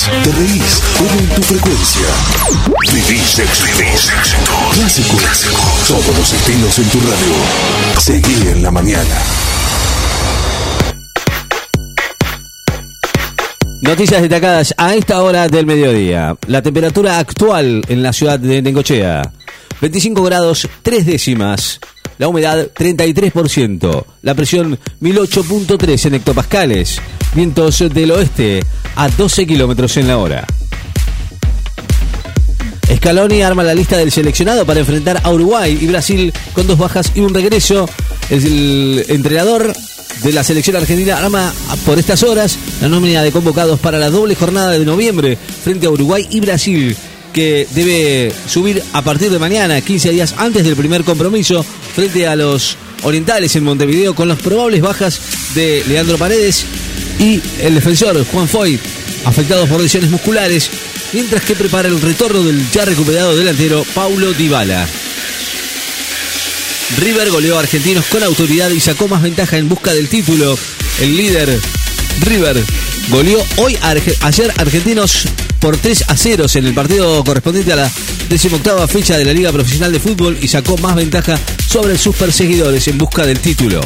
escuchás, te reís, en tu frecuencia. Vivís éxitos. Clásicos. Todos los estilos en tu radio. Seguí en la mañana. Noticias destacadas a esta hora del mediodía. La temperatura actual en la ciudad de Nengochea. 25 grados 3 décimas. La humedad 33%. La presión 1008.3 en hectopascales. Vientos del oeste a 12 kilómetros en la hora. Scaloni arma la lista del seleccionado para enfrentar a Uruguay y Brasil con dos bajas y un regreso. El entrenador de la selección argentina arma por estas horas la nómina de convocados para la doble jornada de noviembre frente a Uruguay y Brasil que debe subir a partir de mañana, 15 días antes del primer compromiso, frente a los orientales en Montevideo, con las probables bajas de Leandro Paredes y el defensor Juan Foy, afectados por lesiones musculares, mientras que prepara el retorno del ya recuperado delantero Paulo Dybala. River goleó a Argentinos con autoridad y sacó más ventaja en busca del título. El líder River goleó hoy ayer Argentinos por 3 a 0 en el partido correspondiente a la 18 fecha de la Liga Profesional de Fútbol y sacó más ventaja sobre sus perseguidores en busca del título.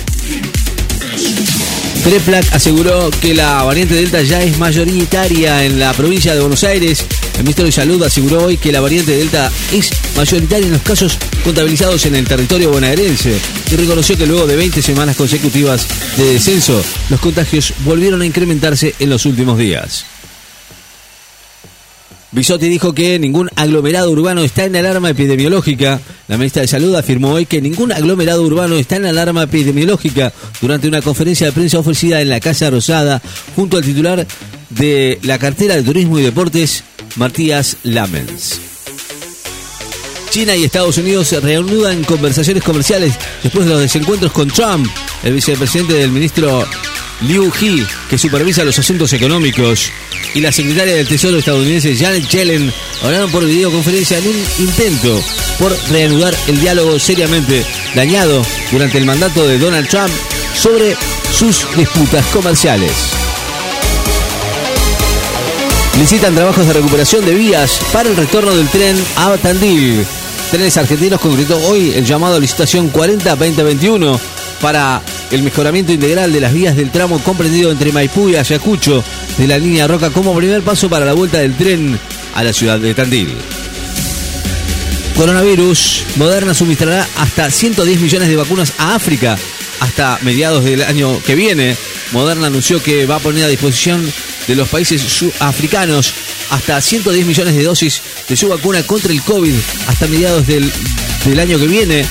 Preplac aseguró que la variante Delta ya es mayoritaria en la provincia de Buenos Aires. El ministro de Salud aseguró hoy que la variante Delta es mayoritaria en los casos contabilizados en el territorio bonaerense y reconoció que luego de 20 semanas consecutivas de descenso, los contagios volvieron a incrementarse en los últimos días. Bisotti dijo que ningún aglomerado urbano está en alarma epidemiológica. La ministra de Salud afirmó hoy que ningún aglomerado urbano está en alarma epidemiológica durante una conferencia de prensa ofrecida en la Casa Rosada junto al titular de la cartera de Turismo y Deportes, Matías Lamens. China y Estados Unidos reanudan conversaciones comerciales después de los desencuentros con Trump. El vicepresidente del ministro Liu He, que supervisa los asuntos económicos, y la secretaria del Tesoro estadounidense Janet Yellen hablaron por videoconferencia en un intento por reanudar el diálogo seriamente dañado durante el mandato de Donald Trump sobre sus disputas comerciales. Licitan trabajos de recuperación de vías para el retorno del tren a Tandil. Trenes Argentinos concretó hoy el llamado licitación 40-2021 para el mejoramiento integral de las vías del tramo comprendido entre Maipú y Ayacucho de la línea Roca como primer paso para la vuelta del tren a la ciudad de Tandil. Coronavirus, Moderna suministrará hasta 110 millones de vacunas a África hasta mediados del año que viene. Moderna anunció que va a poner a disposición de los países africanos hasta 110 millones de dosis de su vacuna contra el COVID hasta mediados del año que viene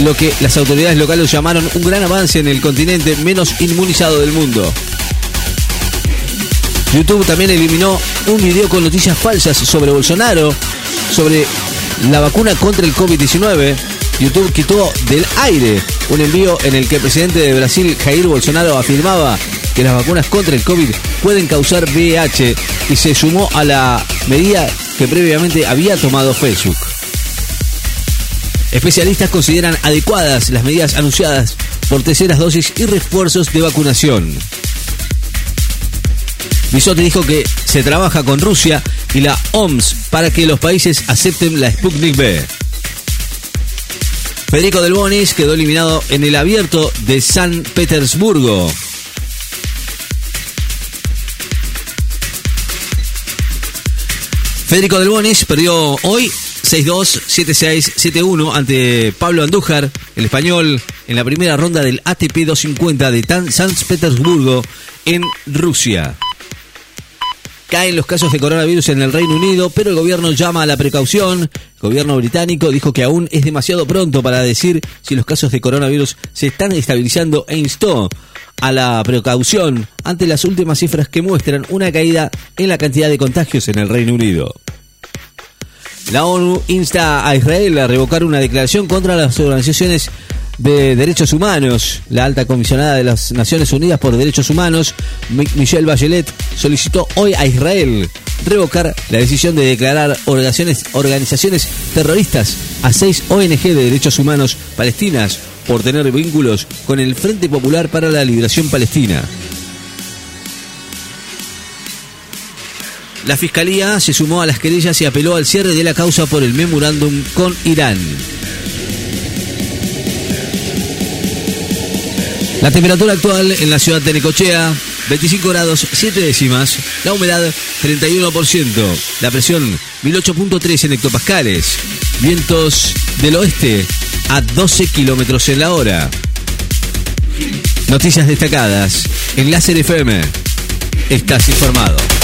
lo que las autoridades locales llamaron un gran avance en el continente menos inmunizado del mundo. YouTube también eliminó un video con noticias falsas sobre Bolsonaro, sobre la vacuna contra el COVID-19. YouTube quitó del aire un envío en el que el presidente de Brasil, Jair Bolsonaro, afirmaba que las vacunas contra el COVID pueden causar VIH y se sumó a la medida que previamente había tomado Facebook. Especialistas consideran adecuadas las medidas anunciadas por terceras dosis y refuerzos de vacunación. Bisotti dijo que se trabaja con Rusia y la OMS para que los países acepten la Sputnik B. Federico Del Bonis quedó eliminado en el abierto de San Petersburgo. Federico Del Bonis perdió hoy 6-2, 7-6, 7-1 ante Pablo Andújar, el español, en la primera ronda del ATP 250 de San Petersburgo en Rusia. Caen los casos de coronavirus en el Reino Unido, pero el gobierno llama a la precaución. El gobierno británico dijo que aún es demasiado pronto para decir si los casos de coronavirus se están estabilizando e instó a la precaución ante las últimas cifras que muestran una caída en la cantidad de contagios en el Reino Unido. La ONU insta a Israel a revocar una declaración contra las organizaciones de derechos humanos. La alta comisionada de las Naciones Unidas por Derechos Humanos, Michelle Bachelet, solicitó hoy a Israel revocar la decisión de declarar organizaciones, organizaciones terroristas a seis ONG de derechos humanos palestinas por tener vínculos con el Frente Popular para la Liberación Palestina. La fiscalía se sumó a las querellas y apeló al cierre de la causa por el memorándum con Irán. La temperatura actual en la ciudad de Necochea, 25 grados 7 décimas. La humedad, 31%. La presión, 1008.3 en hectopascales. Vientos del oeste a 12 kilómetros en la hora. Noticias destacadas en Láser FM. Estás informado.